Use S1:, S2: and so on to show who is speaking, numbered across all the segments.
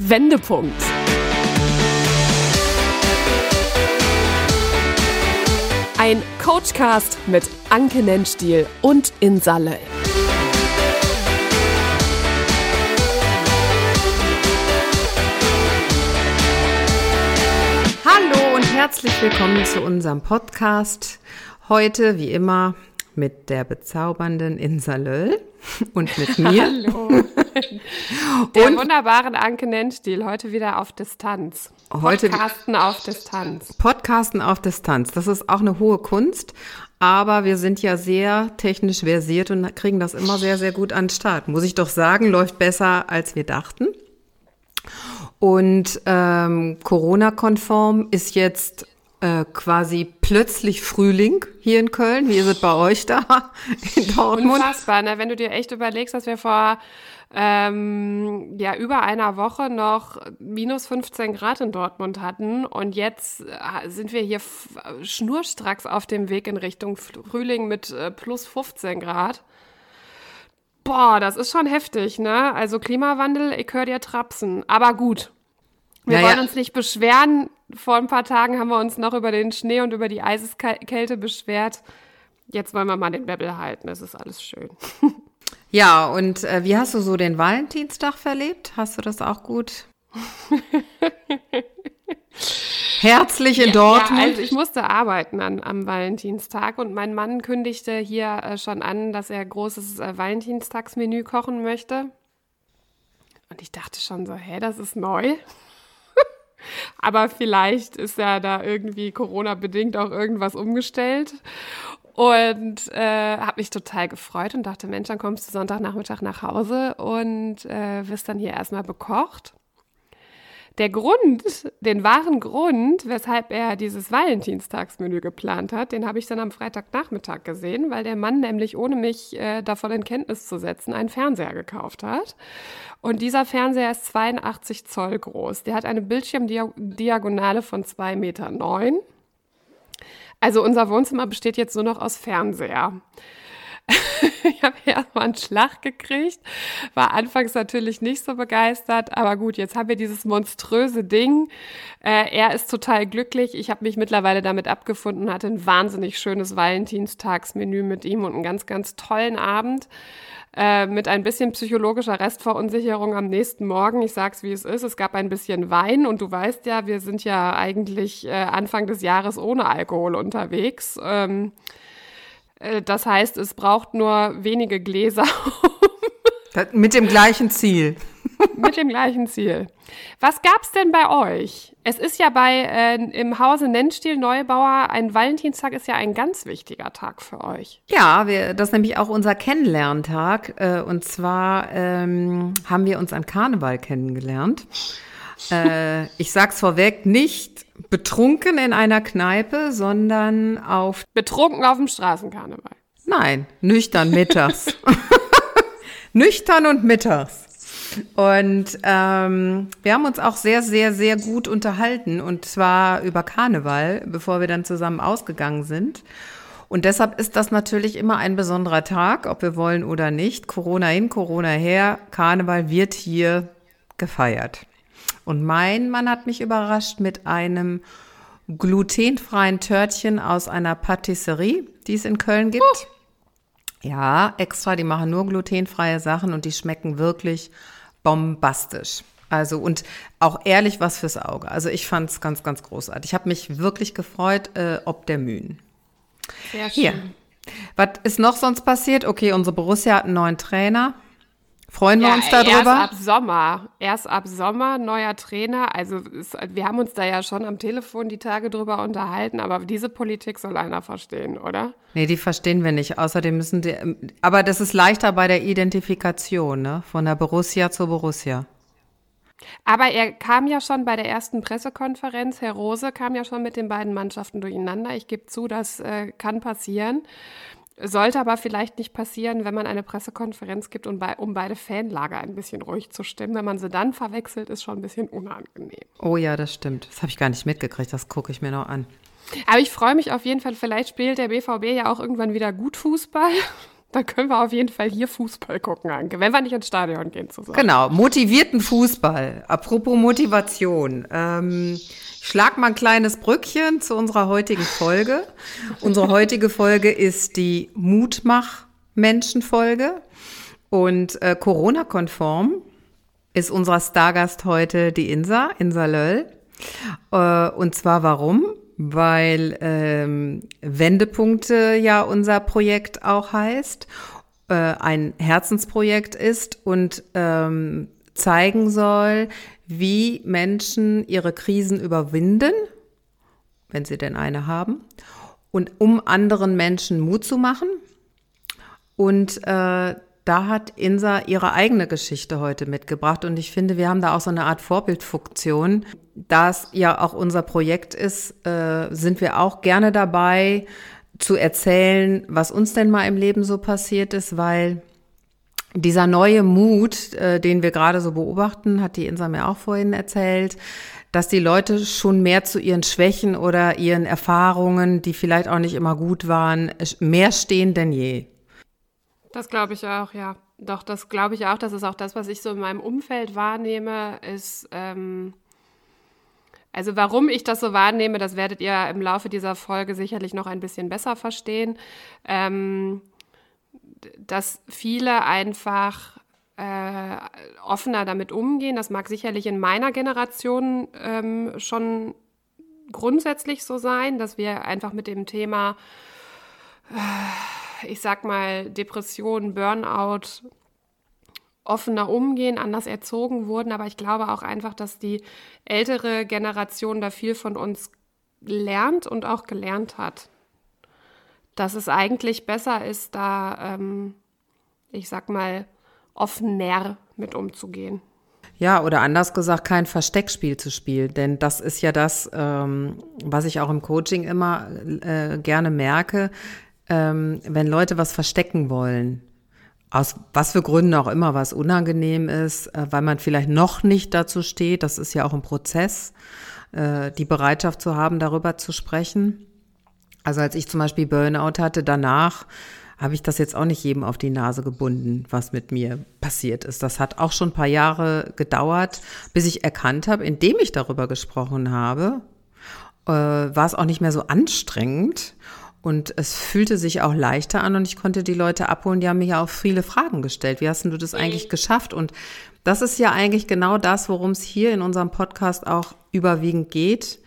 S1: Wendepunkt. Ein Coachcast mit Anke Nennstiel und Insa Löll.
S2: Hallo und herzlich willkommen zu unserem Podcast. Heute, wie immer, mit der bezaubernden Insa Löll und mit mir.
S3: Hallo. Der und wunderbaren Anke Nennstiel, heute wieder auf Distanz.
S2: Heute
S3: Podcasten auf Distanz.
S2: Podcasten auf Distanz. Das ist auch eine hohe Kunst. Aber wir sind ja sehr technisch versiert und kriegen das immer sehr, sehr gut an den Start. Muss ich doch sagen, läuft besser, als wir dachten. Und ähm, Corona-konform ist jetzt äh, quasi plötzlich Frühling hier in Köln. Wie ist es bei euch da in Dortmund?
S3: Unfassbar, ne? wenn du dir echt überlegst, dass wir vor ähm, ja über einer Woche noch minus 15 Grad in Dortmund hatten und jetzt äh, sind wir hier schnurstracks auf dem Weg in Richtung Frühling mit äh, plus 15 Grad. Boah, das ist schon heftig, ne? Also Klimawandel, ich höre dir trapsen. Aber gut. Wir ja, wollen uns nicht beschweren. Vor ein paar Tagen haben wir uns noch über den Schnee und über die Eiseskälte beschwert. Jetzt wollen wir mal den Bäbbel halten. Es ist alles schön.
S2: Ja, und äh, wie hast du so den Valentinstag verlebt? Hast du das auch gut? Herzlich in ja, Dortmund.
S3: Ja, also ich musste arbeiten an, am Valentinstag und mein Mann kündigte hier äh, schon an, dass er großes äh, Valentinstagsmenü kochen möchte. Und ich dachte schon so, hä, das ist neu. Aber vielleicht ist ja da irgendwie Corona-bedingt auch irgendwas umgestellt. Und äh, habe mich total gefreut und dachte, Mensch, dann kommst du Sonntagnachmittag nach Hause und äh, wirst dann hier erstmal bekocht. Der Grund, den wahren Grund, weshalb er dieses Valentinstagsmenü geplant hat, den habe ich dann am Freitagnachmittag gesehen, weil der Mann nämlich ohne mich äh, davon in Kenntnis zu setzen einen Fernseher gekauft hat. Und dieser Fernseher ist 82 Zoll groß. Der hat eine Bildschirmdiagonale von 2,9 Meter. Also unser Wohnzimmer besteht jetzt nur noch aus Fernseher. ich habe erstmal einen Schlag gekriegt, war anfangs natürlich nicht so begeistert, aber gut, jetzt haben wir dieses monströse Ding. Äh, er ist total glücklich. Ich habe mich mittlerweile damit abgefunden, hatte ein wahnsinnig schönes Valentinstagsmenü mit ihm und einen ganz, ganz tollen Abend. Äh, mit ein bisschen psychologischer Restverunsicherung am nächsten Morgen. Ich sag's wie es ist. Es gab ein bisschen Wein und du weißt ja, wir sind ja eigentlich äh, Anfang des Jahres ohne Alkohol unterwegs. Ähm, äh, das heißt, es braucht nur wenige Gläser.
S2: Mit dem gleichen Ziel.
S3: Mit dem gleichen Ziel. Was gab's denn bei euch? Es ist ja bei äh, im Hause Nennstiel Neubauer, ein Valentinstag ist ja ein ganz wichtiger Tag für euch.
S2: Ja, wir, das ist nämlich auch unser Kennenlerntag. Äh, und zwar ähm, haben wir uns an Karneval kennengelernt. Äh, ich sag's vorweg, nicht betrunken in einer Kneipe, sondern auf.
S3: Betrunken auf dem Straßenkarneval.
S2: Nein, nüchtern mittags. nüchtern und mittags. Und ähm, wir haben uns auch sehr, sehr, sehr gut unterhalten und zwar über Karneval, bevor wir dann zusammen ausgegangen sind. Und deshalb ist das natürlich immer ein besonderer Tag, ob wir wollen oder nicht. Corona hin, Corona her, Karneval wird hier gefeiert. Und mein Mann hat mich überrascht mit einem glutenfreien Törtchen aus einer Patisserie, die es in Köln gibt. Uh. Ja, extra, die machen nur glutenfreie Sachen und die schmecken wirklich bombastisch. Also und auch ehrlich was fürs Auge. Also ich fand es ganz, ganz großartig. Ich habe mich wirklich gefreut, äh, ob der Mühen.
S3: Sehr schön. Hier.
S2: Was ist noch sonst passiert? Okay, unsere Borussia hat einen neuen Trainer. Freuen wir ja, uns darüber? Erst
S3: ab Sommer. Erst ab Sommer, neuer Trainer. Also es, wir haben uns da ja schon am Telefon die Tage drüber unterhalten, aber diese Politik soll einer verstehen, oder?
S2: Nee, die verstehen wir nicht. Außerdem müssen die, aber das ist leichter bei der Identifikation, ne? Von der Borussia zur Borussia.
S3: Aber er kam ja schon bei der ersten Pressekonferenz, Herr Rose kam ja schon mit den beiden Mannschaften durcheinander. Ich gebe zu, das äh, kann passieren. Sollte aber vielleicht nicht passieren, wenn man eine Pressekonferenz gibt, um, bei, um beide Fanlager ein bisschen ruhig zu stimmen. Wenn man sie dann verwechselt, ist schon ein bisschen unangenehm.
S2: Oh ja, das stimmt. Das habe ich gar nicht mitgekriegt. Das gucke ich mir noch an.
S3: Aber ich freue mich auf jeden Fall. Vielleicht spielt der BVB ja auch irgendwann wieder gut Fußball. Dann können wir auf jeden Fall hier Fußball gucken, Anke, wenn wir nicht ins Stadion gehen zusammen.
S2: Genau, motivierten Fußball. Apropos Motivation. Ähm, schlag mal ein kleines Brückchen zu unserer heutigen Folge. Unsere heutige Folge ist die Mutmach-Menschen-Folge. Und äh, Corona-konform ist unser Stargast heute die Insa, Insa Löll. Äh, und zwar warum? Weil ähm, Wendepunkte ja unser Projekt auch heißt, äh, ein Herzensprojekt ist und ähm, zeigen soll, wie Menschen ihre Krisen überwinden, wenn sie denn eine haben, und um anderen Menschen Mut zu machen. Und äh, da hat Insa ihre eigene Geschichte heute mitgebracht und ich finde, wir haben da auch so eine Art Vorbildfunktion. Da es ja auch unser Projekt ist, äh, sind wir auch gerne dabei zu erzählen, was uns denn mal im Leben so passiert ist, weil dieser neue Mut, äh, den wir gerade so beobachten, hat die Insa mir auch vorhin erzählt, dass die Leute schon mehr zu ihren Schwächen oder ihren Erfahrungen, die vielleicht auch nicht immer gut waren, mehr stehen denn je.
S3: Das glaube ich auch, ja. Doch, das glaube ich auch. Das ist auch das, was ich so in meinem Umfeld wahrnehme, ist, ähm, also warum ich das so wahrnehme, das werdet ihr im Laufe dieser Folge sicherlich noch ein bisschen besser verstehen, ähm, dass viele einfach äh, offener damit umgehen. Das mag sicherlich in meiner Generation ähm, schon grundsätzlich so sein, dass wir einfach mit dem Thema äh, ich sag mal, Depression, Burnout offener umgehen, anders erzogen wurden. Aber ich glaube auch einfach, dass die ältere Generation da viel von uns lernt und auch gelernt hat. Dass es eigentlich besser ist, da, ähm, ich sag mal, offener mit umzugehen.
S2: Ja, oder anders gesagt, kein Versteckspiel zu spielen. Denn das ist ja das, ähm, was ich auch im Coaching immer äh, gerne merke ähm, wenn Leute was verstecken wollen, aus was für Gründen auch immer, was unangenehm ist, äh, weil man vielleicht noch nicht dazu steht, das ist ja auch ein Prozess, äh, die Bereitschaft zu haben, darüber zu sprechen. Also als ich zum Beispiel Burnout hatte, danach habe ich das jetzt auch nicht jedem auf die Nase gebunden, was mit mir passiert ist. Das hat auch schon ein paar Jahre gedauert, bis ich erkannt habe, indem ich darüber gesprochen habe, äh, war es auch nicht mehr so anstrengend und es fühlte sich auch leichter an und ich konnte die Leute abholen, die haben mir ja auch viele Fragen gestellt. Wie hast du das eigentlich geschafft? Und das ist ja eigentlich genau das, worum es hier in unserem Podcast auch überwiegend geht.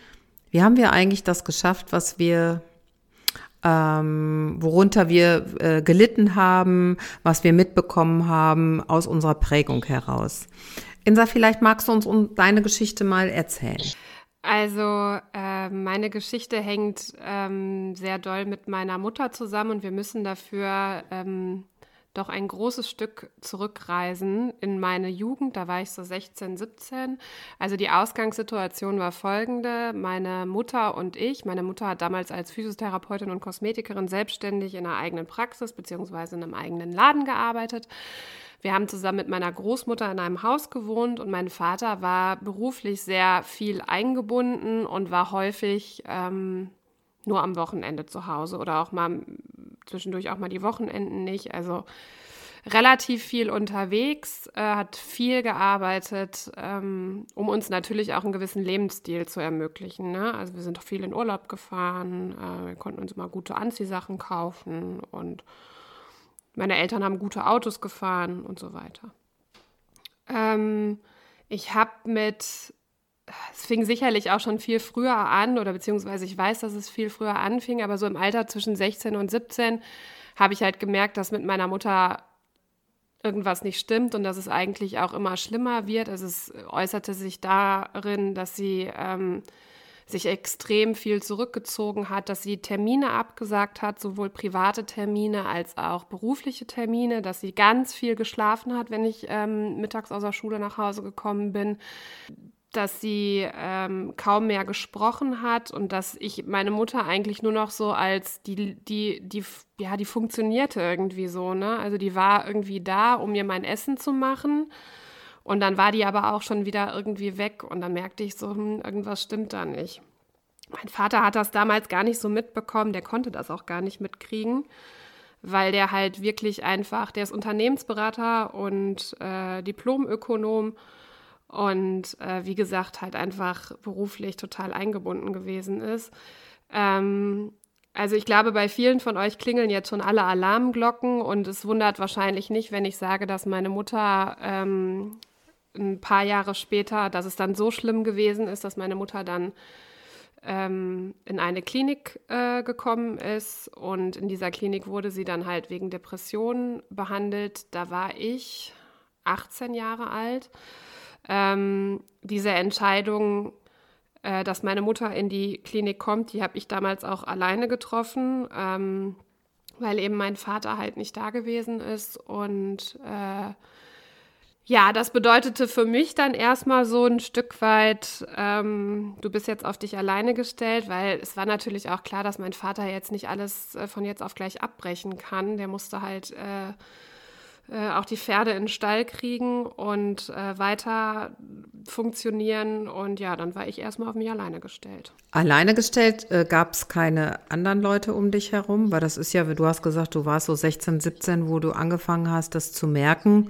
S2: Wie haben wir eigentlich das geschafft, was wir, ähm, worunter wir äh, gelitten haben, was wir mitbekommen haben aus unserer Prägung heraus? Insa, vielleicht magst du uns deine Geschichte mal erzählen.
S3: Also äh, meine Geschichte hängt ähm, sehr doll mit meiner Mutter zusammen und wir müssen dafür ähm, doch ein großes Stück zurückreisen in meine Jugend. Da war ich so 16, 17. Also die Ausgangssituation war folgende. Meine Mutter und ich, meine Mutter hat damals als Physiotherapeutin und Kosmetikerin selbstständig in einer eigenen Praxis beziehungsweise in einem eigenen Laden gearbeitet. Wir haben zusammen mit meiner Großmutter in einem Haus gewohnt und mein Vater war beruflich sehr viel eingebunden und war häufig ähm, nur am Wochenende zu Hause oder auch mal zwischendurch auch mal die Wochenenden nicht. Also relativ viel unterwegs, äh, hat viel gearbeitet, ähm, um uns natürlich auch einen gewissen Lebensstil zu ermöglichen. Ne? Also wir sind viel in Urlaub gefahren, äh, wir konnten uns immer gute Anziehsachen kaufen und meine Eltern haben gute Autos gefahren und so weiter. Ähm, ich habe mit, es fing sicherlich auch schon viel früher an, oder beziehungsweise ich weiß, dass es viel früher anfing, aber so im Alter zwischen 16 und 17 habe ich halt gemerkt, dass mit meiner Mutter irgendwas nicht stimmt und dass es eigentlich auch immer schlimmer wird. Also es äußerte sich darin, dass sie ähm, sich extrem viel zurückgezogen hat, dass sie Termine abgesagt hat, sowohl private Termine als auch berufliche Termine, dass sie ganz viel geschlafen hat, wenn ich ähm, mittags aus der Schule nach Hause gekommen bin, dass sie ähm, kaum mehr gesprochen hat und dass ich meine Mutter eigentlich nur noch so als die, die, die, ja, die funktionierte irgendwie so, ne? Also die war irgendwie da, um mir mein Essen zu machen. Und dann war die aber auch schon wieder irgendwie weg und dann merkte ich so, hm, irgendwas stimmt da nicht. Mein Vater hat das damals gar nicht so mitbekommen, der konnte das auch gar nicht mitkriegen. weil der halt wirklich einfach, der ist Unternehmensberater und äh, Diplomökonom und äh, wie gesagt halt einfach beruflich total eingebunden gewesen ist. Ähm, also ich glaube, bei vielen von euch klingeln jetzt schon alle Alarmglocken und es wundert wahrscheinlich nicht, wenn ich sage, dass meine Mutter ähm, ein paar Jahre später, dass es dann so schlimm gewesen ist, dass meine Mutter dann ähm, in eine Klinik äh, gekommen ist und in dieser Klinik wurde sie dann halt wegen Depressionen behandelt. Da war ich 18 Jahre alt. Ähm, diese Entscheidung, äh, dass meine Mutter in die Klinik kommt, die habe ich damals auch alleine getroffen, ähm, weil eben mein Vater halt nicht da gewesen ist und äh, ja, das bedeutete für mich dann erstmal so ein Stück weit, ähm, du bist jetzt auf dich alleine gestellt, weil es war natürlich auch klar, dass mein Vater jetzt nicht alles äh, von jetzt auf gleich abbrechen kann. Der musste halt äh, äh, auch die Pferde in den Stall kriegen und äh, weiter funktionieren. Und ja, dann war ich erstmal auf mich alleine gestellt.
S2: Alleine gestellt, äh, gab es keine anderen Leute um dich herum? Weil das ist ja, du hast gesagt, du warst so 16, 17, wo du angefangen hast, das zu merken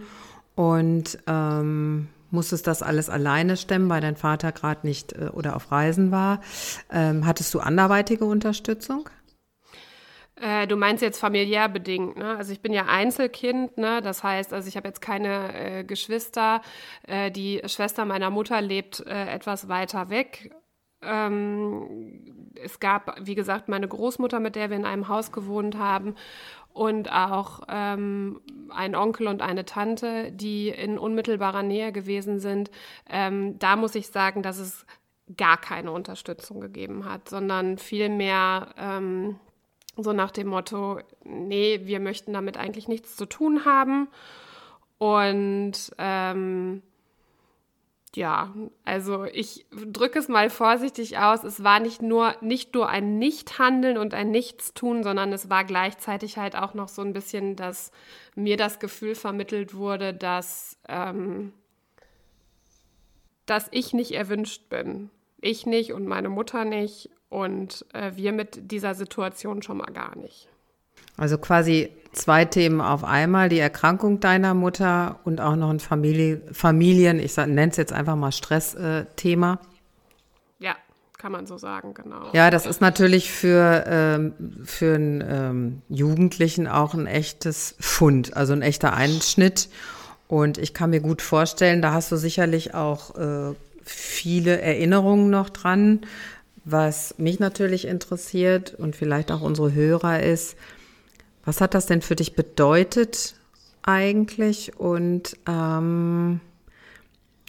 S2: und ähm, musstest das alles alleine stemmen, weil dein Vater gerade nicht äh, oder auf Reisen war. Ähm, hattest du anderweitige Unterstützung?
S3: Äh, du meinst jetzt familiär bedingt, ne? Also ich bin ja Einzelkind, ne? Das heißt, also ich habe jetzt keine äh, Geschwister. Äh, die Schwester meiner Mutter lebt äh, etwas weiter weg. Ähm, es gab, wie gesagt, meine Großmutter, mit der wir in einem Haus gewohnt haben und auch ähm, ein Onkel und eine Tante, die in unmittelbarer Nähe gewesen sind. Ähm, da muss ich sagen, dass es gar keine Unterstützung gegeben hat, sondern vielmehr ähm, so nach dem Motto, nee, wir möchten damit eigentlich nichts zu tun haben. Und ähm, ja, also ich drücke es mal vorsichtig aus. Es war nicht nur, nicht nur ein Nichthandeln und ein Nichtstun, sondern es war gleichzeitig halt auch noch so ein bisschen, dass mir das Gefühl vermittelt wurde, dass, ähm, dass ich nicht erwünscht bin. Ich nicht und meine Mutter nicht und äh, wir mit dieser Situation schon mal gar nicht.
S2: Also quasi zwei Themen auf einmal, die Erkrankung deiner Mutter und auch noch ein Familie, Familien, ich nenne es jetzt einfach mal Stressthema.
S3: ja, kann man so sagen, genau.
S2: Ja, das ist natürlich für, ähm, für einen ähm, Jugendlichen auch ein echtes Fund, also ein echter Einschnitt. Und ich kann mir gut vorstellen, da hast du sicherlich auch äh, viele Erinnerungen noch dran. Was mich natürlich interessiert und vielleicht auch unsere Hörer ist, was hat das denn für dich bedeutet eigentlich und ähm,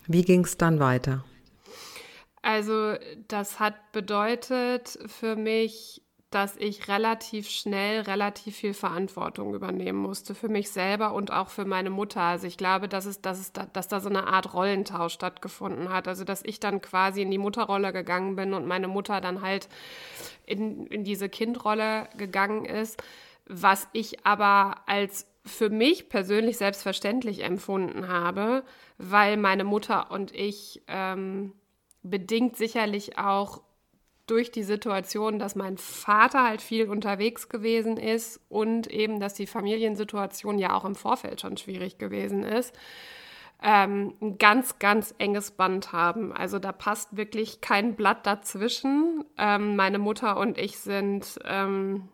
S2: wie ging es dann weiter?
S3: Also das hat bedeutet für mich, dass ich relativ schnell relativ viel Verantwortung übernehmen musste für mich selber und auch für meine Mutter. Also ich glaube, dass, es, dass, es da, dass da so eine Art Rollentausch stattgefunden hat. Also dass ich dann quasi in die Mutterrolle gegangen bin und meine Mutter dann halt in, in diese Kindrolle gegangen ist was ich aber als für mich persönlich selbstverständlich empfunden habe, weil meine Mutter und ich ähm, bedingt sicherlich auch durch die Situation, dass mein Vater halt viel unterwegs gewesen ist und eben, dass die Familiensituation ja auch im Vorfeld schon schwierig gewesen ist, ähm, ein ganz, ganz enges Band haben. Also da passt wirklich kein Blatt dazwischen. Ähm, meine Mutter und ich sind ähm,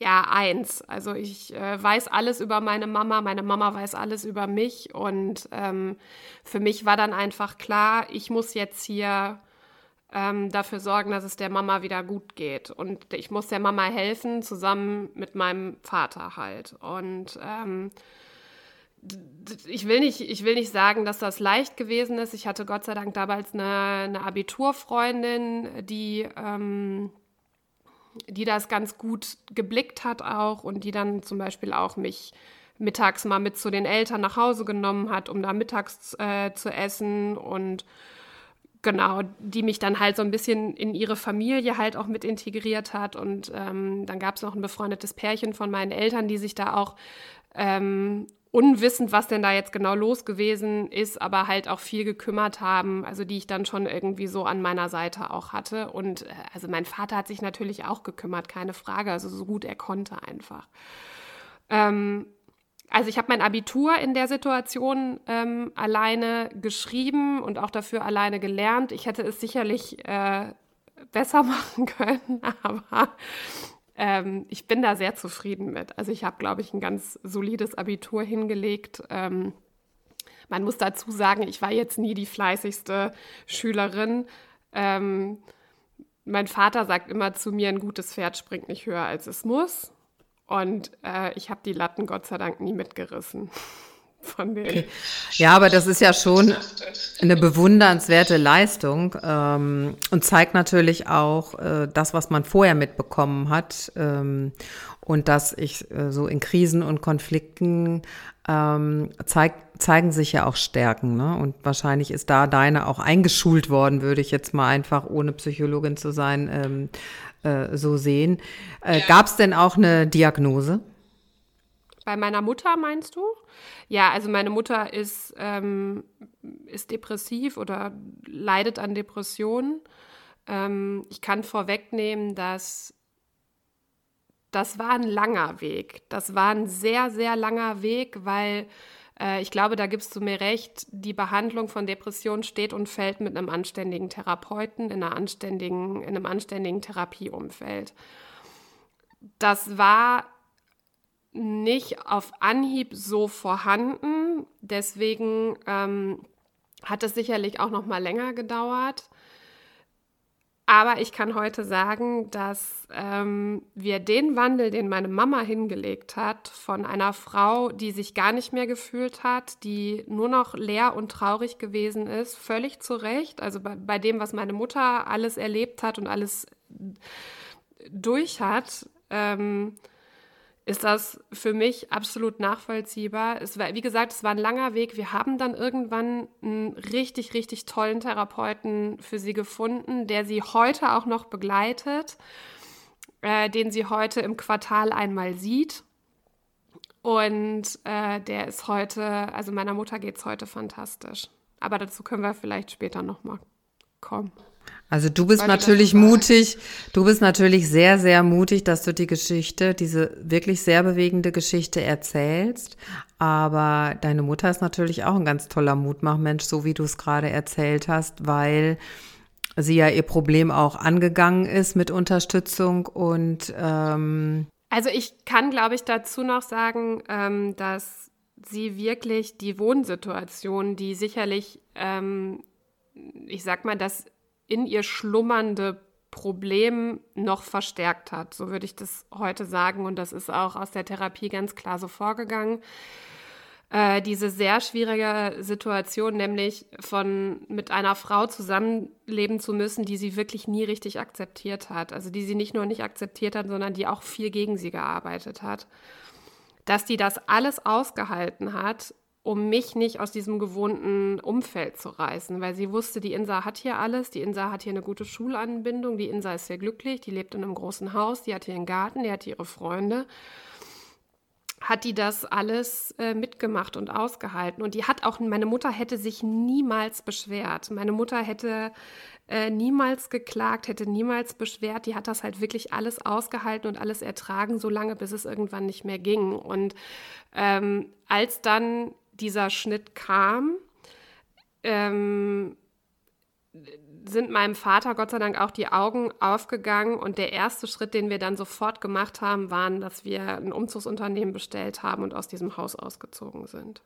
S3: ja, eins. Also ich äh, weiß alles über meine Mama, meine Mama weiß alles über mich und ähm, für mich war dann einfach klar, ich muss jetzt hier ähm, dafür sorgen, dass es der Mama wieder gut geht und ich muss der Mama helfen, zusammen mit meinem Vater halt. Und ähm, ich will, nicht, ich will nicht sagen, dass das leicht gewesen ist. Ich hatte Gott sei Dank damals eine, eine Abiturfreundin, die ähm, die das ganz gut geblickt hat auch und die dann zum Beispiel auch mich mittags mal mit zu den Eltern nach Hause genommen hat, um da mittags äh, zu essen und genau, die mich dann halt so ein bisschen in ihre Familie halt auch mit integriert hat. Und ähm, dann gab es noch ein befreundetes Pärchen von meinen Eltern, die sich da auch ähm, unwissend, was denn da jetzt genau los gewesen ist, aber halt auch viel gekümmert haben, also die ich dann schon irgendwie so an meiner Seite auch hatte. Und äh, also mein Vater hat sich natürlich auch gekümmert, keine Frage, also so gut er konnte einfach. Ähm, also ich habe mein Abitur in der Situation ähm, alleine geschrieben und auch dafür alleine gelernt. Ich hätte es sicherlich äh, besser machen können, aber ähm, ich bin da sehr zufrieden mit. Also ich habe, glaube ich, ein ganz solides Abitur hingelegt. Ähm, man muss dazu sagen, ich war jetzt nie die fleißigste Schülerin. Ähm, mein Vater sagt immer zu mir, ein gutes Pferd springt nicht höher, als es muss. Und äh, ich habe die Latten Gott sei Dank nie mitgerissen von denen. Okay.
S2: Ja, aber das ist ja schon eine bewundernswerte Leistung ähm, und zeigt natürlich auch äh, das, was man vorher mitbekommen hat ähm, und dass ich äh, so in Krisen und Konflikten ähm, zeig, zeigen sich ja auch Stärken. Ne? Und wahrscheinlich ist da deine auch eingeschult worden, würde ich jetzt mal einfach, ohne Psychologin zu sein, ähm, äh, so sehen. Äh, ja. Gab es denn auch eine Diagnose?
S3: Bei meiner Mutter meinst du? Ja, also meine Mutter ist, ähm, ist depressiv oder leidet an Depressionen. Ähm, ich kann vorwegnehmen, dass das war ein langer Weg. Das war ein sehr, sehr langer Weg, weil äh, ich glaube, da gibst du mir recht, die Behandlung von Depressionen steht und fällt mit einem anständigen Therapeuten in, einer anständigen, in einem anständigen Therapieumfeld. Das war nicht auf Anhieb so vorhanden. Deswegen ähm, hat es sicherlich auch noch mal länger gedauert. Aber ich kann heute sagen, dass ähm, wir den Wandel, den meine Mama hingelegt hat, von einer Frau, die sich gar nicht mehr gefühlt hat, die nur noch leer und traurig gewesen ist, völlig zu Recht. Also bei, bei dem, was meine Mutter alles erlebt hat und alles durch hat, ähm, ist das für mich absolut nachvollziehbar. Es war, wie gesagt, es war ein langer Weg. Wir haben dann irgendwann einen richtig, richtig tollen Therapeuten für sie gefunden, der sie heute auch noch begleitet, äh, den sie heute im Quartal einmal sieht. Und äh, der ist heute, also meiner Mutter geht es heute fantastisch. Aber dazu können wir vielleicht später nochmal kommen.
S2: Also du bist natürlich mutig, du bist natürlich sehr, sehr mutig, dass du die Geschichte, diese wirklich sehr bewegende Geschichte erzählst. Aber deine Mutter ist natürlich auch ein ganz toller Mutmachmensch, so wie du es gerade erzählt hast, weil sie ja ihr Problem auch angegangen ist mit Unterstützung und ähm
S3: also ich kann, glaube ich, dazu noch sagen, ähm, dass sie wirklich die Wohnsituation, die sicherlich, ähm, ich sag mal, das in ihr schlummernde Problem noch verstärkt hat. So würde ich das heute sagen. Und das ist auch aus der Therapie ganz klar so vorgegangen. Äh, diese sehr schwierige Situation, nämlich von mit einer Frau zusammenleben zu müssen, die sie wirklich nie richtig akzeptiert hat. Also die sie nicht nur nicht akzeptiert hat, sondern die auch viel gegen sie gearbeitet hat. Dass die das alles ausgehalten hat, um mich nicht aus diesem gewohnten Umfeld zu reißen, weil sie wusste, die Insa hat hier alles, die Insa hat hier eine gute Schulanbindung, die Insa ist sehr glücklich, die lebt in einem großen Haus, die hat hier einen Garten, die hat ihre Freunde. Hat die das alles äh, mitgemacht und ausgehalten. Und die hat auch, meine Mutter hätte sich niemals beschwert. Meine Mutter hätte äh, niemals geklagt, hätte niemals beschwert. Die hat das halt wirklich alles ausgehalten und alles ertragen, so lange, bis es irgendwann nicht mehr ging. Und ähm, als dann dieser Schnitt kam, ähm, sind meinem Vater Gott sei Dank auch die Augen aufgegangen und der erste Schritt, den wir dann sofort gemacht haben, war, dass wir ein Umzugsunternehmen bestellt haben und aus diesem Haus ausgezogen sind.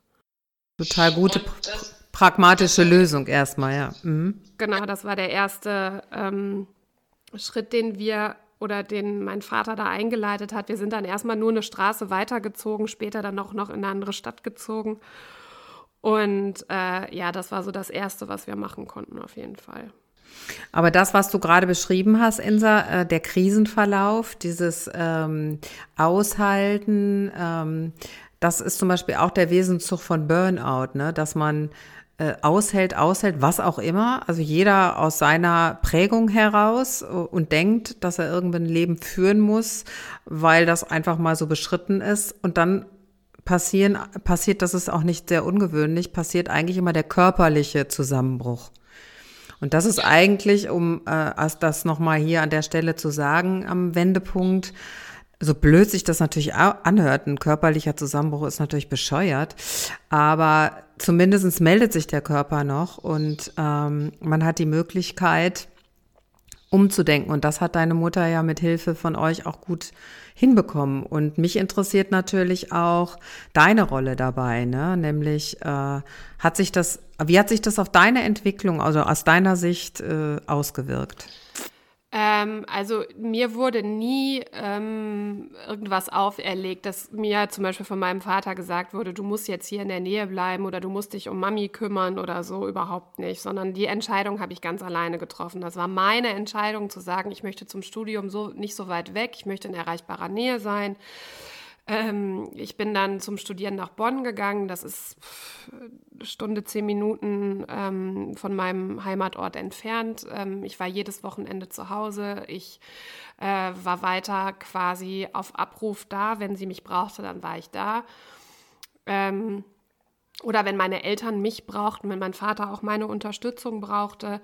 S2: Total gute, pragmatische Lösung erstmal, ja. Mhm.
S3: Genau, das war der erste ähm, Schritt, den wir oder den mein Vater da eingeleitet hat. Wir sind dann erstmal nur eine Straße weitergezogen, später dann auch noch in eine andere Stadt gezogen. Und äh, ja, das war so das Erste, was wir machen konnten, auf jeden Fall.
S2: Aber das, was du gerade beschrieben hast, Insa, äh, der Krisenverlauf, dieses ähm, Aushalten, ähm, das ist zum Beispiel auch der Wesenszug von Burnout, ne? dass man äh, aushält, aushält, was auch immer. Also jeder aus seiner Prägung heraus äh, und denkt, dass er irgendwann ein Leben führen muss, weil das einfach mal so beschritten ist. Und dann passieren, passiert, das ist auch nicht sehr ungewöhnlich, passiert eigentlich immer der körperliche Zusammenbruch. Und das ist eigentlich, um äh, das nochmal hier an der Stelle zu sagen, am Wendepunkt, so blöd sich das natürlich anhört, ein körperlicher Zusammenbruch ist natürlich bescheuert, aber zumindest meldet sich der Körper noch und ähm, man hat die Möglichkeit, umzudenken. Und das hat deine Mutter ja mit Hilfe von euch auch gut hinbekommen. Und mich interessiert natürlich auch deine Rolle dabei, ne? Nämlich äh, hat sich das, wie hat sich das auf deine Entwicklung, also aus deiner Sicht äh, ausgewirkt?
S3: Ähm, also mir wurde nie ähm, irgendwas auferlegt, dass mir zum Beispiel von meinem Vater gesagt wurde, du musst jetzt hier in der Nähe bleiben oder du musst dich um Mami kümmern oder so, überhaupt nicht, sondern die Entscheidung habe ich ganz alleine getroffen. Das war meine Entscheidung zu sagen, ich möchte zum Studium so nicht so weit weg, ich möchte in erreichbarer Nähe sein. Ähm, ich bin dann zum Studieren nach Bonn gegangen. Das ist eine Stunde, zehn Minuten ähm, von meinem Heimatort entfernt. Ähm, ich war jedes Wochenende zu Hause. Ich äh, war weiter quasi auf Abruf da. Wenn sie mich brauchte, dann war ich da. Ähm, oder wenn meine Eltern mich brauchten, wenn mein Vater auch meine Unterstützung brauchte,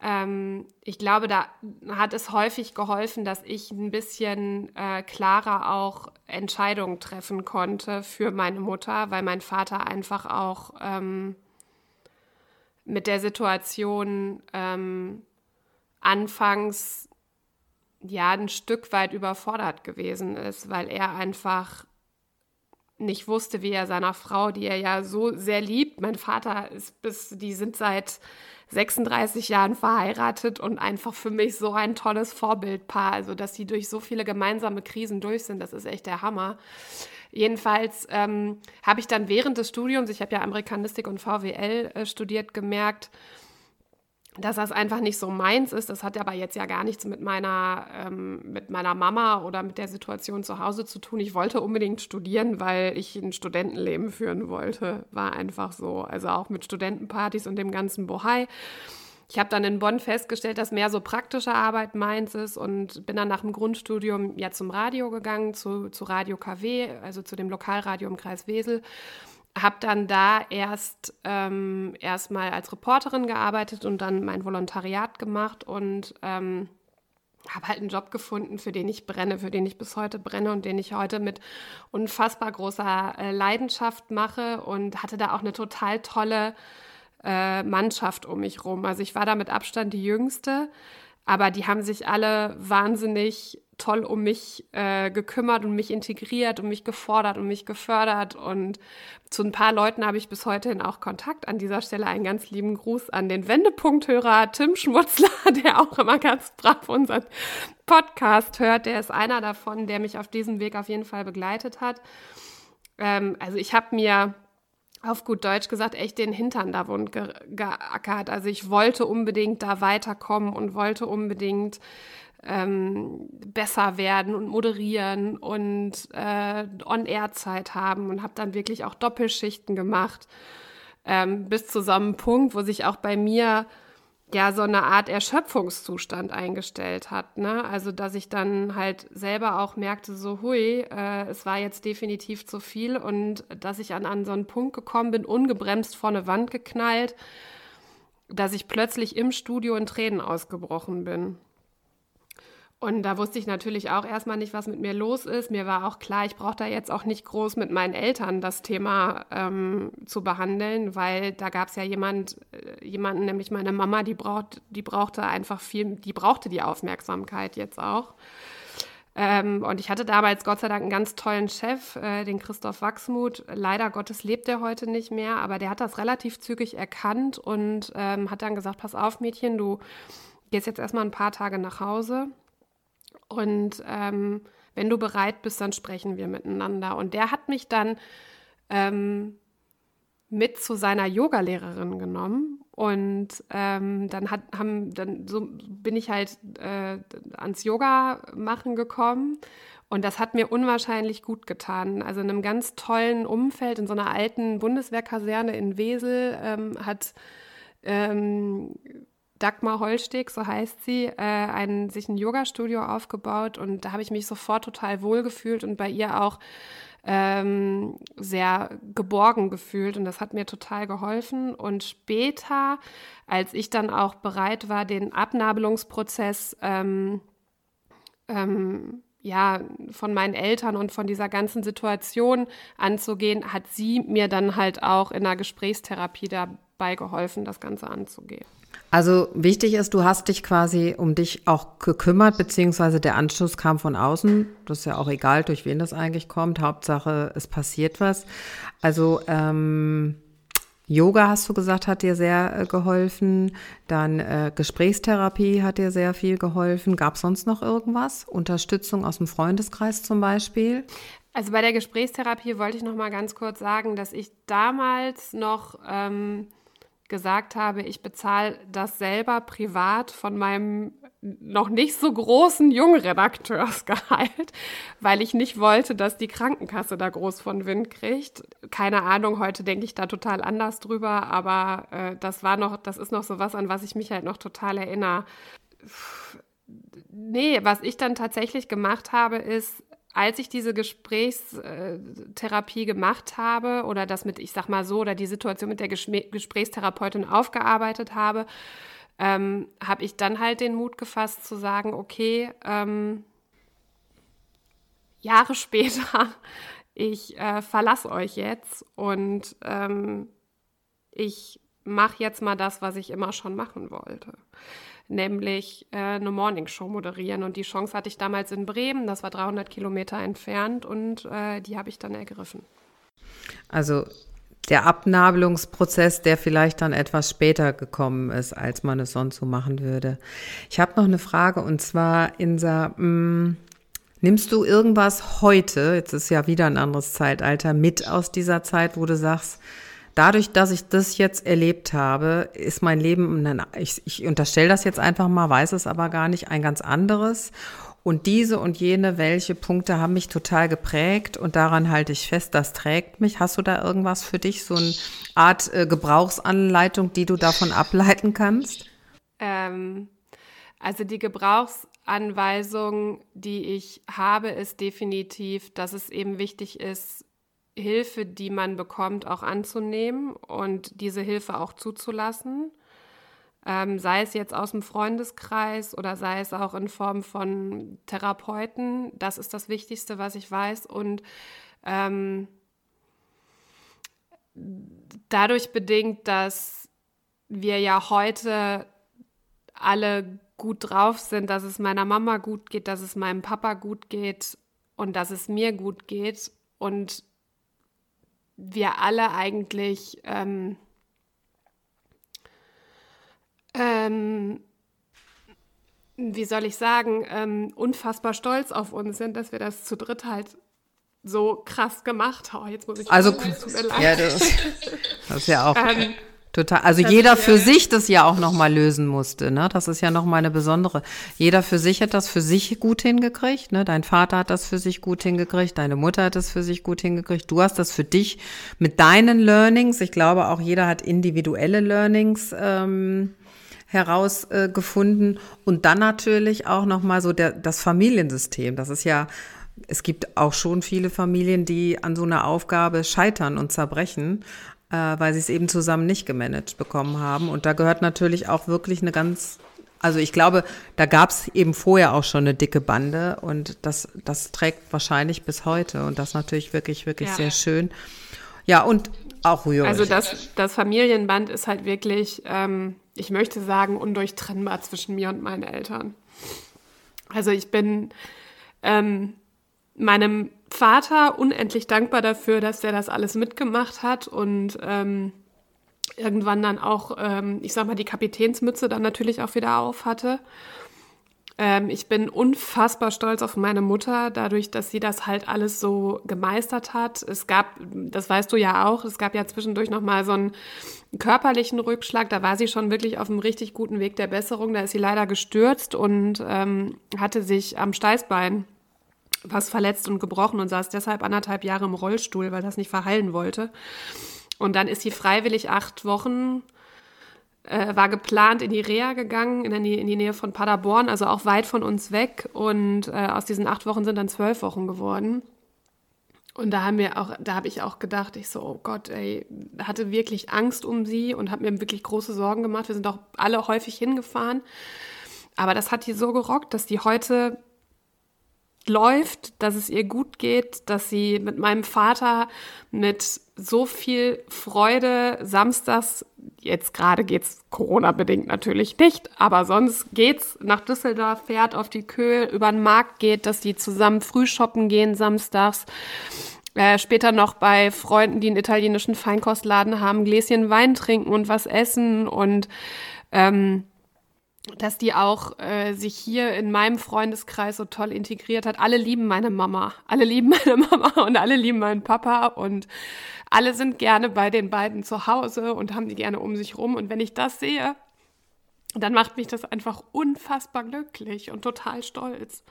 S3: ähm, ich glaube, da hat es häufig geholfen, dass ich ein bisschen äh, klarer auch Entscheidungen treffen konnte für meine Mutter, weil mein Vater einfach auch ähm, mit der Situation ähm, anfangs ja ein Stück weit überfordert gewesen ist, weil er einfach nicht wusste, wie er seiner Frau, die er ja so sehr liebt, mein Vater ist bis, die sind seit 36 Jahren verheiratet und einfach für mich so ein tolles Vorbildpaar. Also, dass sie durch so viele gemeinsame Krisen durch sind, das ist echt der Hammer. Jedenfalls ähm, habe ich dann während des Studiums, ich habe ja Amerikanistik und VWL äh, studiert, gemerkt, dass das einfach nicht so meins ist. Das hat aber jetzt ja gar nichts mit meiner, ähm, mit meiner Mama oder mit der Situation zu Hause zu tun. Ich wollte unbedingt studieren, weil ich ein Studentenleben führen wollte. War einfach so. Also auch mit Studentenpartys und dem ganzen Bohai. Ich habe dann in Bonn festgestellt, dass mehr so praktische Arbeit meins ist und bin dann nach dem Grundstudium ja zum Radio gegangen, zu, zu Radio KW, also zu dem Lokalradio im Kreis Wesel habe dann da erst ähm, erstmal als Reporterin gearbeitet und dann mein Volontariat gemacht und ähm, habe halt einen Job gefunden, für den ich brenne, für den ich bis heute brenne und den ich heute mit unfassbar großer äh, Leidenschaft mache und hatte da auch eine total tolle äh, Mannschaft um mich rum. Also ich war da mit Abstand die Jüngste, aber die haben sich alle wahnsinnig toll um mich äh, gekümmert und mich integriert und mich gefordert und mich gefördert. Und zu ein paar Leuten habe ich bis heute auch Kontakt. An dieser Stelle einen ganz lieben Gruß an den Wendepunkthörer Tim Schmutzler, der auch immer ganz brav unseren Podcast hört. Der ist einer davon, der mich auf diesem Weg auf jeden Fall begleitet hat. Ähm, also ich habe mir auf gut Deutsch gesagt, echt den Hintern da wund ge geackert. Also ich wollte unbedingt da weiterkommen und wollte unbedingt ähm, besser werden und moderieren und äh, On-Air-Zeit haben und habe dann wirklich auch Doppelschichten gemacht, ähm, bis zu so einem Punkt, wo sich auch bei mir ja so eine Art Erschöpfungszustand eingestellt hat. Ne? Also dass ich dann halt selber auch merkte, so hui, äh, es war jetzt definitiv zu viel und dass ich an, an so einen Punkt gekommen bin, ungebremst vor eine Wand geknallt, dass ich plötzlich im Studio in Tränen ausgebrochen bin. Und da wusste ich natürlich auch erstmal nicht, was mit mir los ist. Mir war auch klar, ich brauche da jetzt auch nicht groß mit meinen Eltern das Thema ähm, zu behandeln, weil da gab es ja jemand, äh, jemanden, nämlich meine Mama, die braucht, die brauchte einfach viel, die brauchte die Aufmerksamkeit jetzt auch. Ähm, und ich hatte damals Gott sei Dank einen ganz tollen Chef, äh, den Christoph Wachsmuth. Leider Gottes lebt er heute nicht mehr, aber der hat das relativ zügig erkannt und ähm, hat dann gesagt: Pass auf, Mädchen, du gehst jetzt erstmal ein paar Tage nach Hause und ähm, wenn du bereit bist, dann sprechen wir miteinander. Und der hat mich dann ähm, mit zu seiner Yogalehrerin genommen. Und ähm, dann hat, haben, dann so bin ich halt äh, ans Yoga machen gekommen. Und das hat mir unwahrscheinlich gut getan. Also in einem ganz tollen Umfeld, in so einer alten Bundeswehrkaserne in Wesel, ähm, hat ähm, Dagmar Holsteg, so heißt sie, äh, ein, sich ein Yoga-Studio aufgebaut und da habe ich mich sofort total wohl gefühlt und bei ihr auch ähm, sehr geborgen gefühlt und das hat mir total geholfen. Und später, als ich dann auch bereit war, den Abnabelungsprozess ähm, ähm, ja, von meinen Eltern und von dieser ganzen Situation anzugehen, hat sie mir dann halt auch in der Gesprächstherapie dabei geholfen, das Ganze anzugehen.
S2: Also wichtig ist, du hast dich quasi um dich auch gekümmert, beziehungsweise der Anschluss kam von außen. Das ist ja auch egal, durch wen das eigentlich kommt. Hauptsache, es passiert was. Also ähm, Yoga, hast du gesagt, hat dir sehr äh, geholfen. Dann äh, Gesprächstherapie hat dir sehr viel geholfen. Gab es sonst noch irgendwas? Unterstützung aus dem Freundeskreis zum Beispiel?
S3: Also bei der Gesprächstherapie wollte ich noch mal ganz kurz sagen, dass ich damals noch ähm, gesagt habe, ich bezahle das selber privat von meinem noch nicht so großen Jungredakteursgehalt, weil ich nicht wollte, dass die Krankenkasse da groß von Wind kriegt. Keine Ahnung, heute denke ich da total anders drüber, aber äh, das war noch, das ist noch so was, an was ich mich halt noch total erinnere. Nee, was ich dann tatsächlich gemacht habe, ist, als ich diese Gesprächstherapie gemacht habe oder das mit, ich sag mal so, oder die Situation mit der Gesprächstherapeutin aufgearbeitet habe, ähm, habe ich dann halt den Mut gefasst zu sagen, okay, ähm, Jahre später, ich äh, verlasse euch jetzt und ähm, ich mache jetzt mal das, was ich immer schon machen wollte nämlich äh, eine Morningshow moderieren. Und die Chance hatte ich damals in Bremen, das war 300 Kilometer entfernt und äh, die habe ich dann ergriffen.
S2: Also der Abnabelungsprozess, der vielleicht dann etwas später gekommen ist, als man es sonst so machen würde. Ich habe noch eine Frage und zwar, Insa, mh, mm, nimmst du irgendwas heute, jetzt ist ja wieder ein anderes Zeitalter, mit aus dieser Zeit, wo du sagst, dadurch, dass ich das jetzt erlebt habe, ist mein Leben, ich, ich unterstelle das jetzt einfach mal, weiß es aber gar nicht, ein ganz anderes. Und diese und jene, welche Punkte haben mich total geprägt und daran halte ich fest, das trägt mich. Hast du da irgendwas für dich, so eine Art äh, Gebrauchsanleitung, die du davon ableiten kannst?
S3: Ähm, also die Gebrauchsanweisung, die ich habe, ist definitiv, dass es eben wichtig ist, Hilfe, die man bekommt, auch anzunehmen und diese Hilfe auch zuzulassen. Ähm, sei es jetzt aus dem Freundeskreis oder sei es auch in Form von Therapeuten. Das ist das Wichtigste, was ich weiß. Und ähm, dadurch bedingt, dass wir ja heute alle gut drauf sind, dass es meiner Mama gut geht, dass es meinem Papa gut geht und dass es mir gut geht und wir alle eigentlich ähm, ähm, wie soll ich sagen, ähm, unfassbar stolz auf uns sind, dass wir das zu dritt halt so krass gemacht haben. Oh, jetzt muss ich
S2: also ja, das, das ist ja auch ähm, Total. Also das jeder für sich das ja auch nochmal lösen musste. Ne? Das ist ja nochmal eine besondere. Jeder für sich hat das für sich gut hingekriegt. Ne? Dein Vater hat das für sich gut hingekriegt. Deine Mutter hat das für sich gut hingekriegt. Du hast das für dich mit deinen Learnings. Ich glaube, auch jeder hat individuelle Learnings. Ähm, herausgefunden äh, und dann natürlich auch noch mal so der, das Familiensystem. Das ist ja es gibt auch schon viele Familien, die an so einer Aufgabe scheitern und zerbrechen weil sie es eben zusammen nicht gemanagt bekommen haben. Und da gehört natürlich auch wirklich eine ganz, also ich glaube, da gab es eben vorher auch schon eine dicke Bande und das, das trägt wahrscheinlich bis heute und das natürlich wirklich, wirklich ja. sehr schön. Ja, und auch rührig.
S3: Also das, das Familienband ist halt wirklich, ähm, ich möchte sagen, undurchtrennbar zwischen mir und meinen Eltern. Also ich bin ähm, meinem Vater unendlich dankbar dafür, dass er das alles mitgemacht hat und ähm, irgendwann dann auch, ähm, ich sag mal, die Kapitänsmütze dann natürlich auch wieder auf hatte. Ähm, ich bin unfassbar stolz auf meine Mutter, dadurch, dass sie das halt alles so gemeistert hat. Es gab, das weißt du ja auch, es gab ja zwischendurch nochmal so einen körperlichen Rückschlag. Da war sie schon wirklich auf einem richtig guten Weg der Besserung. Da ist sie leider gestürzt und ähm, hatte sich am Steißbein was verletzt und gebrochen und saß deshalb anderthalb Jahre im Rollstuhl, weil das nicht verheilen wollte. Und dann ist sie freiwillig acht Wochen, äh, war geplant in die Reha gegangen, in die, in die Nähe von Paderborn, also auch weit von uns weg. Und äh, aus diesen acht Wochen sind dann zwölf Wochen geworden. Und da haben wir auch, da habe ich auch gedacht, ich so, oh Gott, ey, hatte wirklich Angst um sie und habe mir wirklich große Sorgen gemacht. Wir sind auch alle häufig hingefahren. Aber das hat die so gerockt, dass die heute läuft, dass es ihr gut geht, dass sie mit meinem Vater mit so viel Freude samstags, jetzt gerade geht's Corona-bedingt natürlich nicht, aber sonst geht's nach Düsseldorf, fährt auf die Köhl, über den Markt geht, dass die zusammen früh shoppen gehen samstags. Äh, später noch bei Freunden, die einen italienischen Feinkostladen haben, Gläschen Wein trinken und was essen und ähm, dass die auch äh, sich hier in meinem Freundeskreis so toll integriert hat. Alle lieben meine Mama, alle lieben meine Mama und alle lieben meinen Papa und alle sind gerne bei den beiden zu Hause und haben die gerne um sich rum. Und wenn ich das sehe, dann macht mich das einfach unfassbar glücklich und total stolz,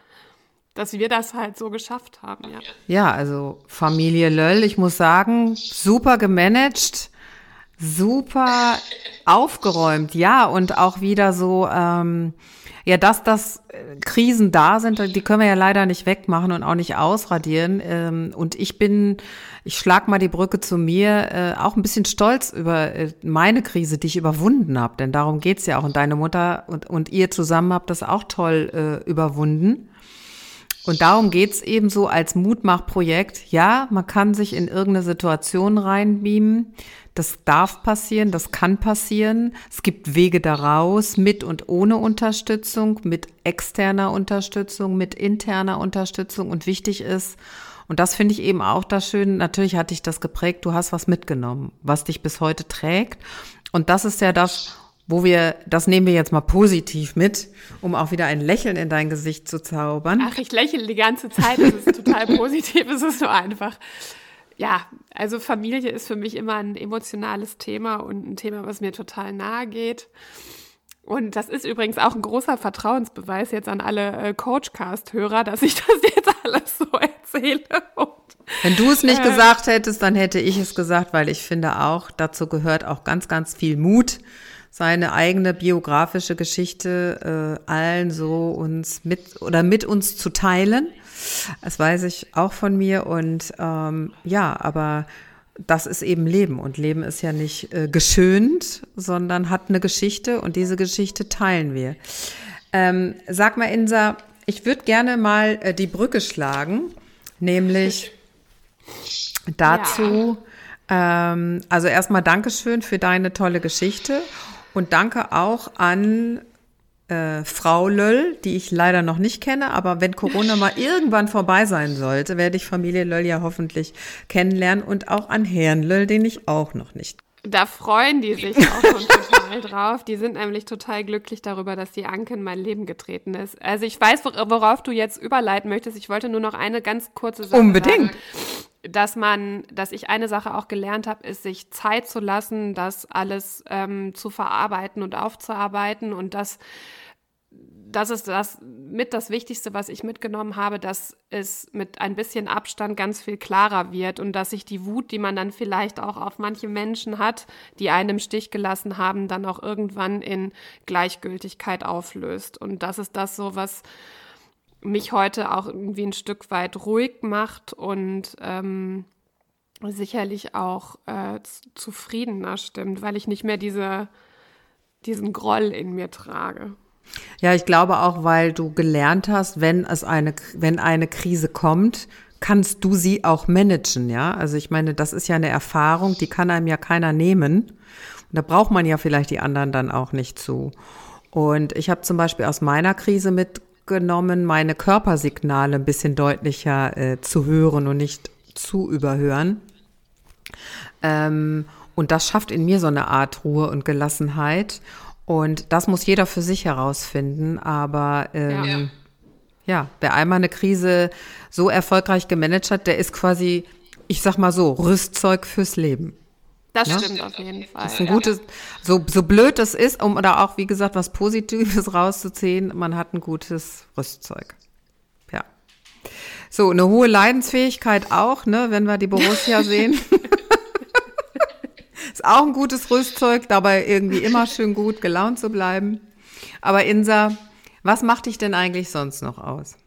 S3: dass wir das halt so geschafft haben. Ja,
S2: ja also Familie Löll, ich muss sagen, super gemanagt super aufgeräumt, ja, und auch wieder so, ähm, ja, dass das äh, Krisen da sind, die können wir ja leider nicht wegmachen und auch nicht ausradieren. Ähm, und ich bin, ich schlag mal die Brücke zu mir, äh, auch ein bisschen stolz über äh, meine Krise, die ich überwunden habe. Denn darum geht's ja auch. Und deine Mutter und, und ihr zusammen habt das auch toll äh, überwunden. Und darum geht's eben so als Mutmachprojekt. Ja, man kann sich in irgendeine Situation reinbeamen, das darf passieren, das kann passieren. Es gibt Wege daraus, mit und ohne Unterstützung, mit externer Unterstützung, mit interner Unterstützung. Und wichtig ist, und das finde ich eben auch das Schöne, natürlich hat dich das geprägt, du hast was mitgenommen, was dich bis heute trägt. Und das ist ja das, wo wir, das nehmen wir jetzt mal positiv mit, um auch wieder ein Lächeln in dein Gesicht zu zaubern.
S3: Ach, ich lächle die ganze Zeit, es ist total positiv, es ist so einfach ja, also Familie ist für mich immer ein emotionales Thema und ein Thema, was mir total nahe geht. Und das ist übrigens auch ein großer Vertrauensbeweis jetzt an alle äh, Coachcast-Hörer, dass ich das jetzt alles so erzähle. Und,
S2: Wenn du es nicht äh, gesagt hättest, dann hätte ich es gesagt, weil ich finde auch, dazu gehört auch ganz, ganz viel Mut, seine eigene biografische Geschichte äh, allen so uns mit oder mit uns zu teilen. Das weiß ich auch von mir und ähm, ja, aber das ist eben Leben und Leben ist ja nicht äh, geschönt, sondern hat eine Geschichte und diese Geschichte teilen wir. Ähm, sag mal, Insa, ich würde gerne mal äh, die Brücke schlagen, nämlich dazu, ja. ähm, also erstmal Dankeschön für deine tolle Geschichte und danke auch an äh, Frau Löll, die ich leider noch nicht kenne, aber wenn Corona mal irgendwann vorbei sein sollte, werde ich Familie Löll ja hoffentlich kennenlernen und auch an Herrn Löll, den ich auch noch nicht.
S3: Da freuen die sich auch schon total drauf. Die sind nämlich total glücklich darüber, dass die Anke in mein Leben getreten ist. Also ich weiß, worauf du jetzt überleiten möchtest. Ich wollte nur noch eine ganz kurze
S2: Sache Unbedingt. sagen
S3: dass man, dass ich eine Sache auch gelernt habe, ist, sich Zeit zu lassen, das alles ähm, zu verarbeiten und aufzuarbeiten und das das ist das mit das Wichtigste, was ich mitgenommen habe, dass es mit ein bisschen Abstand ganz viel klarer wird und dass sich die Wut, die man dann vielleicht auch auf manche Menschen hat, die einen im Stich gelassen haben, dann auch irgendwann in Gleichgültigkeit auflöst. Und das ist das so, was mich heute auch irgendwie ein Stück weit ruhig macht und ähm, sicherlich auch äh, zufriedener stimmt, weil ich nicht mehr diese, diesen Groll in mir trage.
S2: Ja, ich glaube auch, weil du gelernt hast, wenn es eine, wenn eine Krise kommt, kannst du sie auch managen, ja? Also ich meine, das ist ja eine Erfahrung, die kann einem ja keiner nehmen. Und da braucht man ja vielleicht die anderen dann auch nicht zu. Und ich habe zum Beispiel aus meiner Krise mit genommen, meine Körpersignale ein bisschen deutlicher äh, zu hören und nicht zu überhören. Ähm, und das schafft in mir so eine Art Ruhe und Gelassenheit. Und das muss jeder für sich herausfinden. Aber ähm, ja. ja, wer einmal eine Krise so erfolgreich gemanagt hat, der ist quasi, ich sag mal so, Rüstzeug fürs Leben.
S3: Das ja? stimmt auf jeden Fall.
S2: Das ist ein gutes, so, so blöd es ist, um oder auch, wie gesagt, was Positives rauszuziehen, man hat ein gutes Rüstzeug. Ja. So, eine hohe Leidensfähigkeit auch, ne, wenn wir die Borussia sehen. ist auch ein gutes Rüstzeug, dabei irgendwie immer schön gut gelaunt zu bleiben. Aber Insa, was macht dich denn eigentlich sonst noch aus?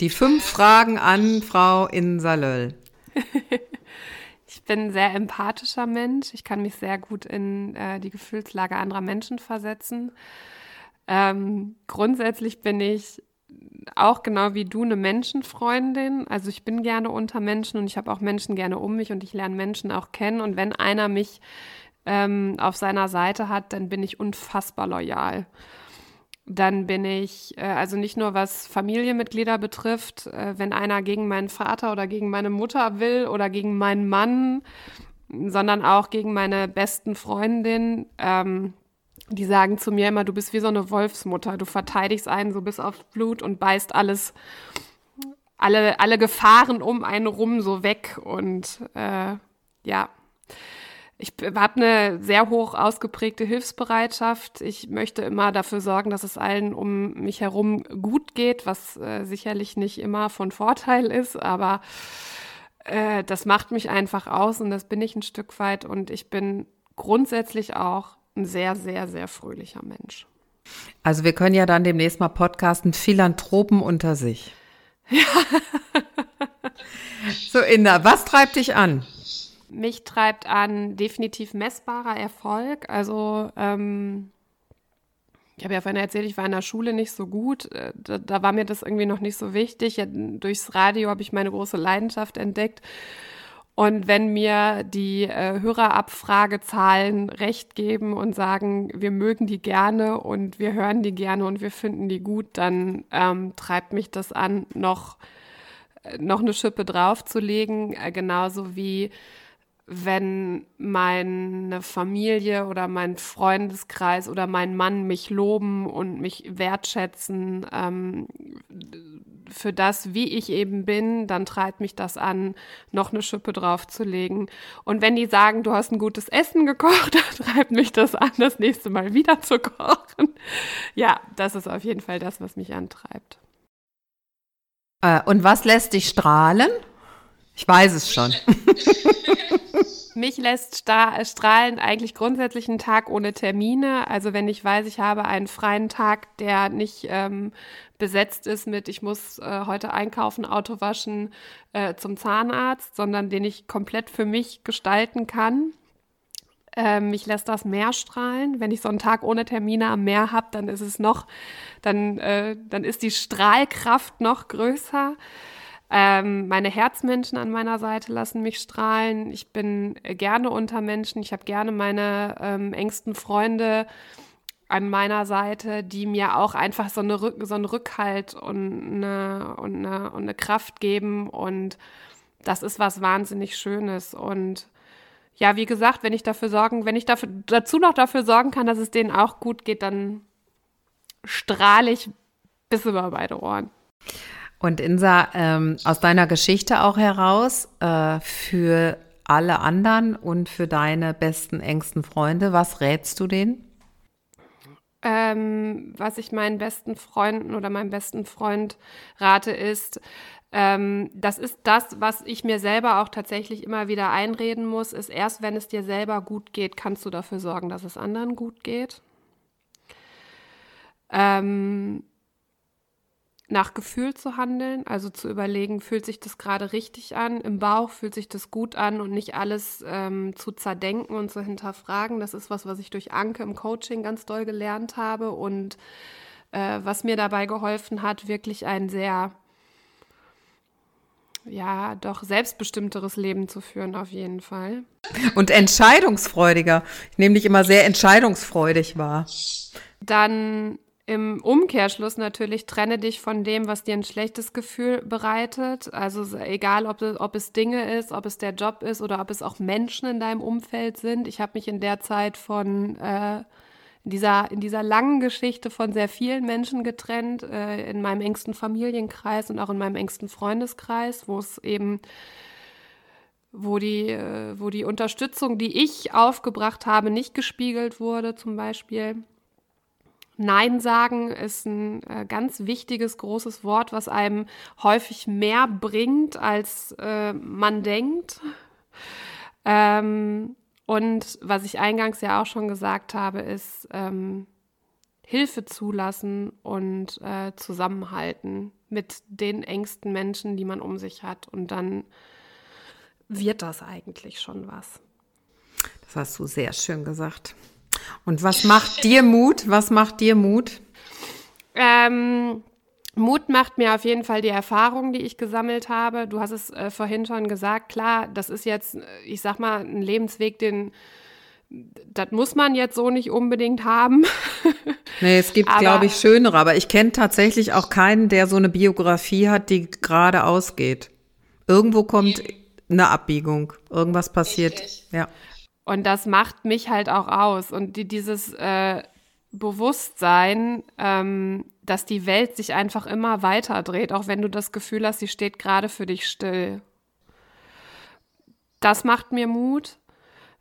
S2: Die fünf Fragen an Frau Insalöll.
S3: ich bin ein sehr empathischer Mensch. Ich kann mich sehr gut in äh, die Gefühlslage anderer Menschen versetzen. Ähm, grundsätzlich bin ich auch genau wie du eine Menschenfreundin. Also ich bin gerne unter Menschen und ich habe auch Menschen gerne um mich und ich lerne Menschen auch kennen. Und wenn einer mich ähm, auf seiner Seite hat, dann bin ich unfassbar loyal. Dann bin ich, äh, also nicht nur was Familienmitglieder betrifft, äh, wenn einer gegen meinen Vater oder gegen meine Mutter will oder gegen meinen Mann, sondern auch gegen meine besten Freundinnen. Ähm, die sagen zu mir immer, du bist wie so eine Wolfsmutter, du verteidigst einen so bis aufs Blut und beißt alles, alle, alle Gefahren um einen rum so weg. Und äh, ja, ich habe eine sehr hoch ausgeprägte Hilfsbereitschaft. Ich möchte immer dafür sorgen, dass es allen um mich herum gut geht, was äh, sicherlich nicht immer von Vorteil ist, aber äh, das macht mich einfach aus und das bin ich ein Stück weit. Und ich bin grundsätzlich auch ein sehr, sehr, sehr fröhlicher Mensch.
S2: Also wir können ja dann demnächst mal podcasten, Philanthropen unter sich. Ja. so, Inda, was treibt dich an?
S3: Mich treibt an definitiv messbarer Erfolg. Also ähm, ich habe ja vorhin erzählt, ich war in der Schule nicht so gut. Äh, da, da war mir das irgendwie noch nicht so wichtig. Ja, durchs Radio habe ich meine große Leidenschaft entdeckt. Und wenn mir die äh, Hörerabfragezahlen recht geben und sagen, wir mögen die gerne und wir hören die gerne und wir finden die gut, dann ähm, treibt mich das an, noch, äh, noch eine Schippe draufzulegen. Äh, genauso wie wenn meine Familie oder mein Freundeskreis oder mein Mann mich loben und mich wertschätzen ähm, für das, wie ich eben bin, dann treibt mich das an, noch eine Schippe draufzulegen. Und wenn die sagen, du hast ein gutes Essen gekocht, dann treibt mich das an, das nächste Mal wieder zu kochen. Ja, das ist auf jeden Fall das, was mich antreibt.
S2: Äh, und was lässt dich strahlen? Ich weiß es schon.
S3: Mich lässt strahlen eigentlich grundsätzlich ein Tag ohne Termine. Also wenn ich weiß, ich habe einen freien Tag, der nicht ähm, besetzt ist mit, ich muss äh, heute einkaufen, Auto waschen, äh, zum Zahnarzt, sondern den ich komplett für mich gestalten kann. Ähm, mich lässt das Meer strahlen. Wenn ich so einen Tag ohne Termine am Meer habe, dann ist es noch, dann, äh, dann ist die Strahlkraft noch größer. Ähm, meine Herzmenschen an meiner Seite lassen mich strahlen. Ich bin gerne unter Menschen. Ich habe gerne meine ähm, engsten Freunde an meiner Seite, die mir auch einfach so, eine Rück so einen Rückhalt und eine, und, eine, und eine Kraft geben. Und das ist was wahnsinnig Schönes. Und ja, wie gesagt, wenn ich dafür sorgen, wenn ich dafür, dazu noch dafür sorgen kann, dass es denen auch gut geht, dann strahle ich bis über beide Ohren.
S2: Und Insa, ähm, aus deiner Geschichte auch heraus, äh, für alle anderen und für deine besten, engsten Freunde, was rätst du denen?
S3: Ähm, was ich meinen besten Freunden oder meinem besten Freund rate, ist, ähm, das ist das, was ich mir selber auch tatsächlich immer wieder einreden muss, ist erst, wenn es dir selber gut geht, kannst du dafür sorgen, dass es anderen gut geht. Ähm, nach Gefühl zu handeln, also zu überlegen, fühlt sich das gerade richtig an, im Bauch fühlt sich das gut an und nicht alles ähm, zu zerdenken und zu hinterfragen. Das ist was, was ich durch Anke im Coaching ganz doll gelernt habe und äh, was mir dabei geholfen hat, wirklich ein sehr, ja, doch selbstbestimmteres Leben zu führen, auf jeden Fall.
S2: Und entscheidungsfreudiger. Ich nehme dich immer sehr entscheidungsfreudig wahr.
S3: Dann im Umkehrschluss natürlich trenne dich von dem, was dir ein schlechtes Gefühl bereitet. Also egal, ob, ob es Dinge ist, ob es der Job ist oder ob es auch Menschen in deinem Umfeld sind. Ich habe mich in der Zeit von äh, in dieser, in dieser langen Geschichte von sehr vielen Menschen getrennt, äh, in meinem engsten Familienkreis und auch in meinem engsten Freundeskreis, wo es eben wo die, äh, wo die Unterstützung, die ich aufgebracht habe, nicht gespiegelt wurde, zum Beispiel. Nein sagen ist ein äh, ganz wichtiges, großes Wort, was einem häufig mehr bringt, als äh, man denkt. Ähm, und was ich eingangs ja auch schon gesagt habe, ist ähm, Hilfe zulassen und äh, zusammenhalten. mit den engsten Menschen, die man um sich hat. Und dann wird das eigentlich schon was.
S2: Das hast du sehr schön gesagt. Und was macht dir Mut? Was macht dir Mut?
S3: Ähm, Mut macht mir auf jeden Fall die Erfahrung, die ich gesammelt habe. Du hast es äh, vorhin schon gesagt, klar, das ist jetzt, äh, ich sag mal, ein Lebensweg, den das muss man jetzt so nicht unbedingt haben.
S2: nee, es gibt, glaube ich, schönere, aber ich kenne tatsächlich auch keinen, der so eine Biografie hat, die gerade ausgeht. Irgendwo kommt eine Abbiegung, irgendwas passiert. Ja.
S3: Und das macht mich halt auch aus. Und die, dieses äh, Bewusstsein, ähm, dass die Welt sich einfach immer weiter dreht, auch wenn du das Gefühl hast, sie steht gerade für dich still. Das macht mir Mut.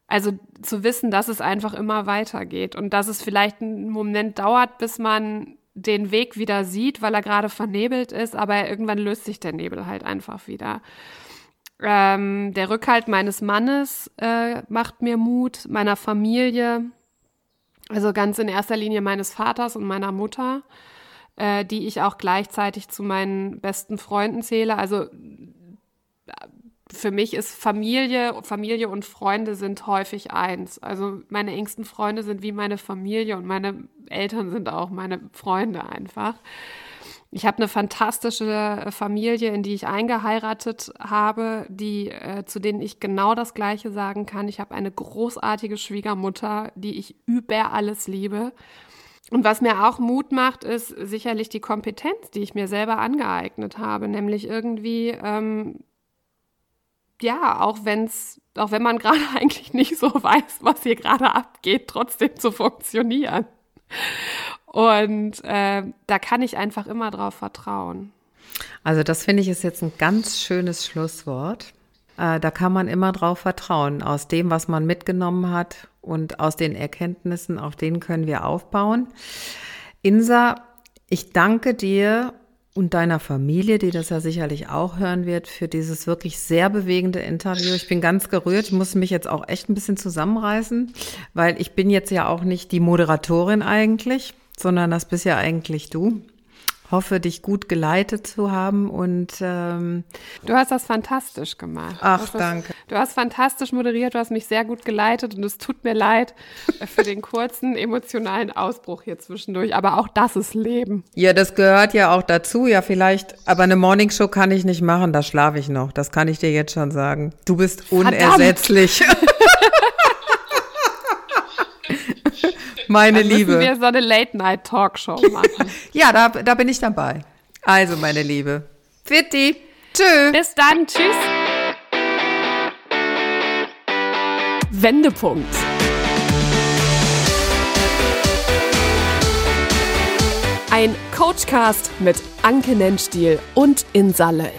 S3: Also zu wissen, dass es einfach immer weitergeht und dass es vielleicht einen Moment dauert, bis man den Weg wieder sieht, weil er gerade vernebelt ist, aber irgendwann löst sich der Nebel halt einfach wieder. Ähm, der Rückhalt meines Mannes äh, macht mir Mut, meiner Familie, also ganz in erster Linie meines Vaters und meiner Mutter, äh, die ich auch gleichzeitig zu meinen besten Freunden zähle. Also für mich ist Familie, Familie und Freunde sind häufig eins. Also meine engsten Freunde sind wie meine Familie und meine Eltern sind auch meine Freunde einfach. Ich habe eine fantastische äh, Familie, in die ich eingeheiratet habe, die, äh, zu denen ich genau das Gleiche sagen kann. Ich habe eine großartige Schwiegermutter, die ich über alles liebe. Und was mir auch Mut macht, ist sicherlich die Kompetenz, die ich mir selber angeeignet habe, nämlich irgendwie, ähm, ja, auch wenn's, auch wenn man gerade eigentlich nicht so weiß, was hier gerade abgeht, trotzdem zu funktionieren. Und äh, da kann ich einfach immer drauf vertrauen.
S2: Also das finde ich ist jetzt ein ganz schönes Schlusswort. Äh, da kann man immer drauf vertrauen. Aus dem, was man mitgenommen hat und aus den Erkenntnissen, auf denen können wir aufbauen. Insa, ich danke dir und deiner Familie, die das ja sicherlich auch hören wird, für dieses wirklich sehr bewegende Interview. Ich bin ganz gerührt. Muss mich jetzt auch echt ein bisschen zusammenreißen, weil ich bin jetzt ja auch nicht die Moderatorin eigentlich sondern das bist ja eigentlich du. Hoffe, dich gut geleitet zu haben und ähm,
S3: du hast das fantastisch gemacht.
S2: Ach,
S3: du
S2: danke.
S3: Das, du hast fantastisch moderiert, du hast mich sehr gut geleitet und es tut mir leid für den kurzen emotionalen Ausbruch hier zwischendurch, aber auch das ist Leben.
S2: Ja, das gehört ja auch dazu, ja vielleicht, aber eine Morningshow kann ich nicht machen, da schlafe ich noch, das kann ich dir jetzt schon sagen. Du bist unersetzlich. meine Dann Liebe.
S3: Müssen wir so eine Late-Night-Talkshow machen.
S2: ja, da, da bin ich dabei. Also, meine Liebe. Fitti. Tschö.
S3: Bis dann. Tschüss.
S1: Wendepunkt. Ein Coachcast mit Anke Nennstiel und Insalle.